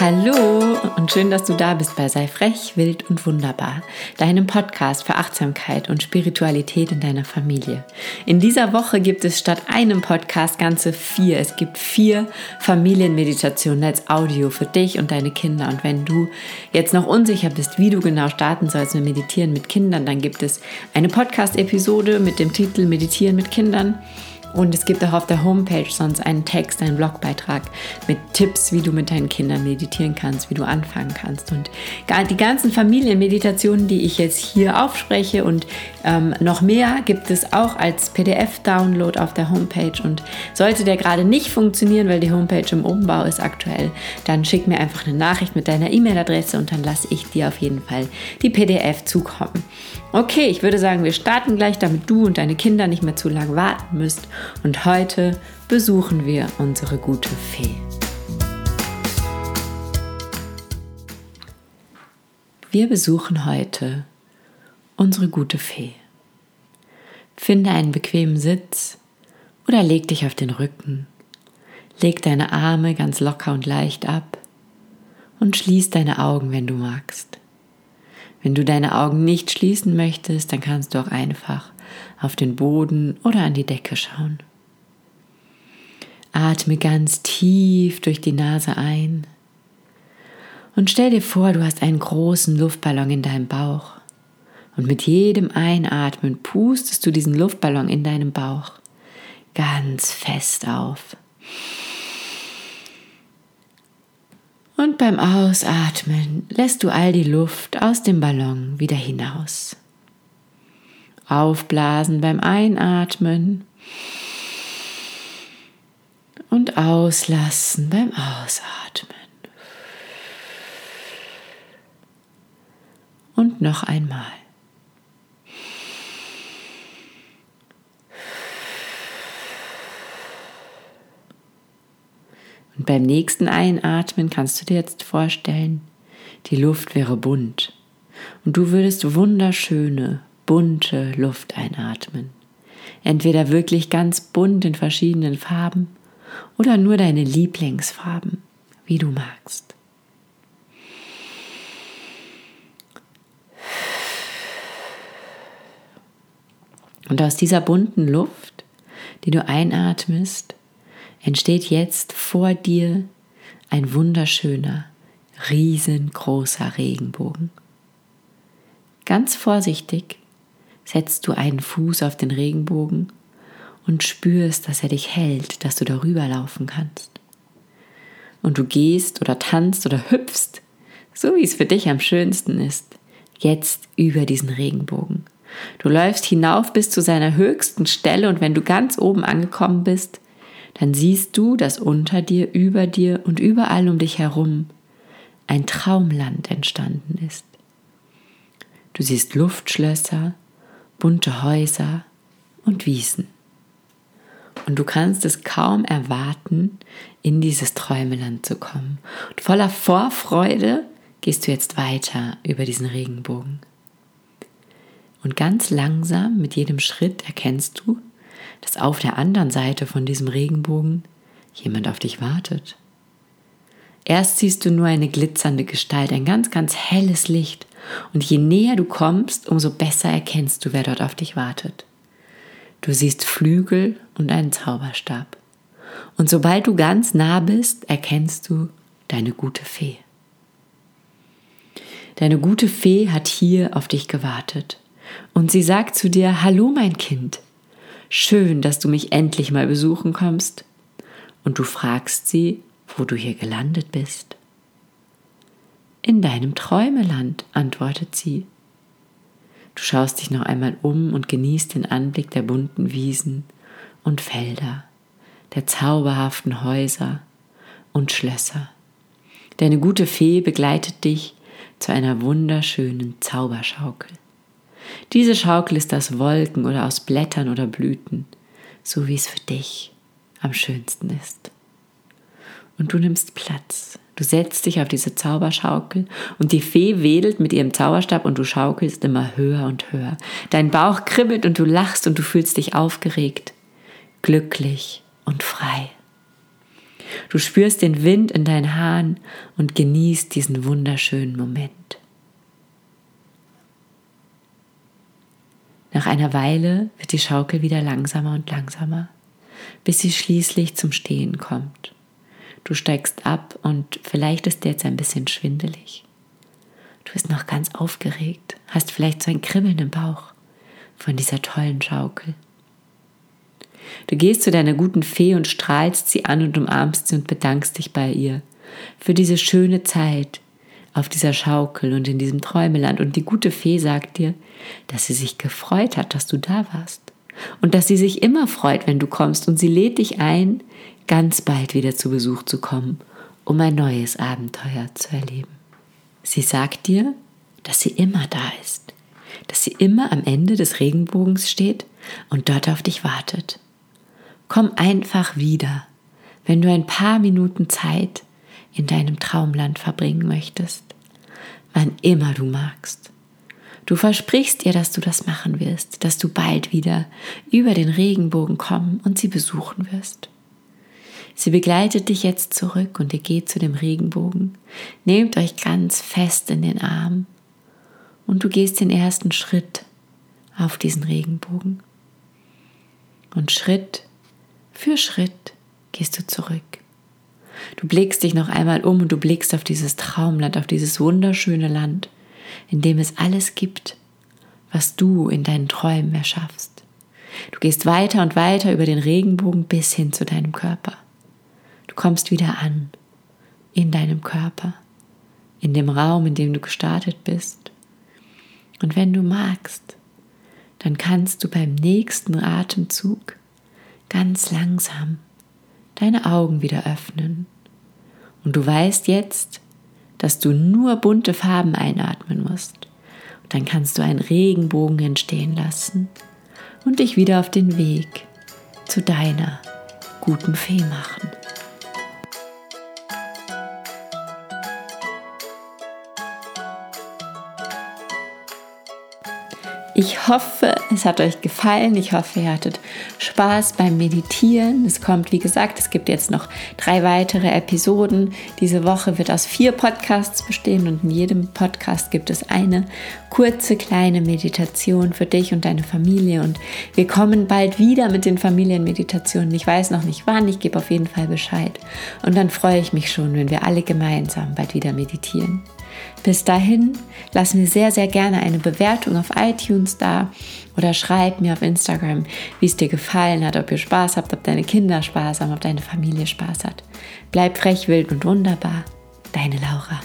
Hallo und schön, dass du da bist bei Sei frech, wild und wunderbar, deinem Podcast für Achtsamkeit und Spiritualität in deiner Familie. In dieser Woche gibt es statt einem Podcast ganze vier. Es gibt vier Familienmeditationen als Audio für dich und deine Kinder. Und wenn du jetzt noch unsicher bist, wie du genau starten sollst mit Meditieren mit Kindern, dann gibt es eine Podcast-Episode mit dem Titel Meditieren mit Kindern und es gibt auch auf der Homepage sonst einen Text, einen Blogbeitrag mit Tipps, wie du mit deinen Kindern meditieren kannst, wie du anfangen kannst. Und die ganzen Familienmeditationen, die ich jetzt hier aufspreche und ähm, noch mehr gibt es auch als PDF-Download auf der Homepage. Und sollte der gerade nicht funktionieren, weil die Homepage im Umbau ist aktuell, dann schick mir einfach eine Nachricht mit deiner E-Mail-Adresse und dann lasse ich dir auf jeden Fall die PDF zukommen. Okay, ich würde sagen, wir starten gleich, damit du und deine Kinder nicht mehr zu lange warten müsst. Und heute besuchen wir unsere gute Fee. Wir besuchen heute unsere gute Fee. Finde einen bequemen Sitz oder leg dich auf den Rücken. Leg deine Arme ganz locker und leicht ab und schließ deine Augen, wenn du magst. Wenn du deine Augen nicht schließen möchtest, dann kannst du auch einfach auf den Boden oder an die Decke schauen. Atme ganz tief durch die Nase ein und stell dir vor, du hast einen großen Luftballon in deinem Bauch. Und mit jedem Einatmen pustest du diesen Luftballon in deinem Bauch ganz fest auf. Und beim Ausatmen lässt du all die Luft aus dem Ballon wieder hinaus. Aufblasen beim Einatmen und auslassen beim Ausatmen. Und noch einmal. Und beim nächsten Einatmen kannst du dir jetzt vorstellen, die Luft wäre bunt. Und du würdest wunderschöne, bunte Luft einatmen. Entweder wirklich ganz bunt in verschiedenen Farben oder nur deine Lieblingsfarben, wie du magst. Und aus dieser bunten Luft, die du einatmest, entsteht jetzt vor dir ein wunderschöner, riesengroßer Regenbogen. Ganz vorsichtig setzt du einen Fuß auf den Regenbogen und spürst, dass er dich hält, dass du darüber laufen kannst. Und du gehst oder tanzt oder hüpfst, so wie es für dich am schönsten ist, jetzt über diesen Regenbogen. Du läufst hinauf bis zu seiner höchsten Stelle und wenn du ganz oben angekommen bist, dann siehst du, dass unter dir, über dir und überall um dich herum ein Traumland entstanden ist. Du siehst Luftschlösser, bunte Häuser und Wiesen. Und du kannst es kaum erwarten, in dieses Träumeland zu kommen. Und voller Vorfreude gehst du jetzt weiter über diesen Regenbogen. Und ganz langsam, mit jedem Schritt, erkennst du, dass auf der anderen Seite von diesem Regenbogen jemand auf dich wartet. Erst siehst du nur eine glitzernde Gestalt, ein ganz, ganz helles Licht. Und je näher du kommst, umso besser erkennst du, wer dort auf dich wartet. Du siehst Flügel und einen Zauberstab. Und sobald du ganz nah bist, erkennst du deine gute Fee. Deine gute Fee hat hier auf dich gewartet. Und sie sagt zu dir, Hallo mein Kind, Schön, dass du mich endlich mal besuchen kommst. Und du fragst sie, wo du hier gelandet bist. In deinem Träumeland, antwortet sie. Du schaust dich noch einmal um und genießt den Anblick der bunten Wiesen und Felder, der zauberhaften Häuser und Schlösser. Deine gute Fee begleitet dich zu einer wunderschönen Zauberschaukel. Diese Schaukel ist aus Wolken oder aus Blättern oder Blüten, so wie es für dich am schönsten ist. Und du nimmst Platz. Du setzt dich auf diese Zauberschaukel und die Fee wedelt mit ihrem Zauberstab und du schaukelst immer höher und höher. Dein Bauch kribbelt und du lachst und du fühlst dich aufgeregt, glücklich und frei. Du spürst den Wind in deinen Haaren und genießt diesen wunderschönen Moment. Nach einer Weile wird die Schaukel wieder langsamer und langsamer, bis sie schließlich zum Stehen kommt. Du steigst ab und vielleicht ist dir jetzt ein bisschen schwindelig. Du bist noch ganz aufgeregt, hast vielleicht so ein Kribbeln im Bauch von dieser tollen Schaukel. Du gehst zu deiner guten Fee und strahlst sie an und umarmst sie und bedankst dich bei ihr für diese schöne Zeit auf dieser Schaukel und in diesem Träumeland. Und die gute Fee sagt dir, dass sie sich gefreut hat, dass du da warst. Und dass sie sich immer freut, wenn du kommst. Und sie lädt dich ein, ganz bald wieder zu Besuch zu kommen, um ein neues Abenteuer zu erleben. Sie sagt dir, dass sie immer da ist, dass sie immer am Ende des Regenbogens steht und dort auf dich wartet. Komm einfach wieder, wenn du ein paar Minuten Zeit in deinem Traumland verbringen möchtest, wann immer du magst. Du versprichst ihr, dass du das machen wirst, dass du bald wieder über den Regenbogen kommen und sie besuchen wirst. Sie begleitet dich jetzt zurück und ihr geht zu dem Regenbogen. Nehmt euch ganz fest in den Arm und du gehst den ersten Schritt auf diesen Regenbogen. Und Schritt für Schritt gehst du zurück. Du blickst dich noch einmal um und du blickst auf dieses Traumland, auf dieses wunderschöne Land, in dem es alles gibt, was du in deinen Träumen erschaffst. Du gehst weiter und weiter über den Regenbogen bis hin zu deinem Körper kommst wieder an in deinem Körper, in dem Raum, in dem du gestartet bist. Und wenn du magst, dann kannst du beim nächsten Atemzug ganz langsam deine Augen wieder öffnen. Und du weißt jetzt, dass du nur bunte Farben einatmen musst. Und dann kannst du einen Regenbogen entstehen lassen und dich wieder auf den Weg zu deiner guten Fee machen. Hoffe, es hat euch gefallen. Ich hoffe, ihr hattet Spaß beim Meditieren. Es kommt, wie gesagt, es gibt jetzt noch drei weitere Episoden. Diese Woche wird aus vier Podcasts bestehen und in jedem Podcast gibt es eine kurze kleine Meditation für dich und deine Familie. Und wir kommen bald wieder mit den Familienmeditationen. Ich weiß noch nicht wann, ich gebe auf jeden Fall Bescheid. Und dann freue ich mich schon, wenn wir alle gemeinsam bald wieder meditieren. Bis dahin, lass mir sehr, sehr gerne eine Bewertung auf iTunes da oder schreib mir auf Instagram, wie es dir gefallen hat, ob ihr Spaß habt, ob deine Kinder Spaß haben, ob deine Familie Spaß hat. Bleib frech, wild und wunderbar. Deine Laura.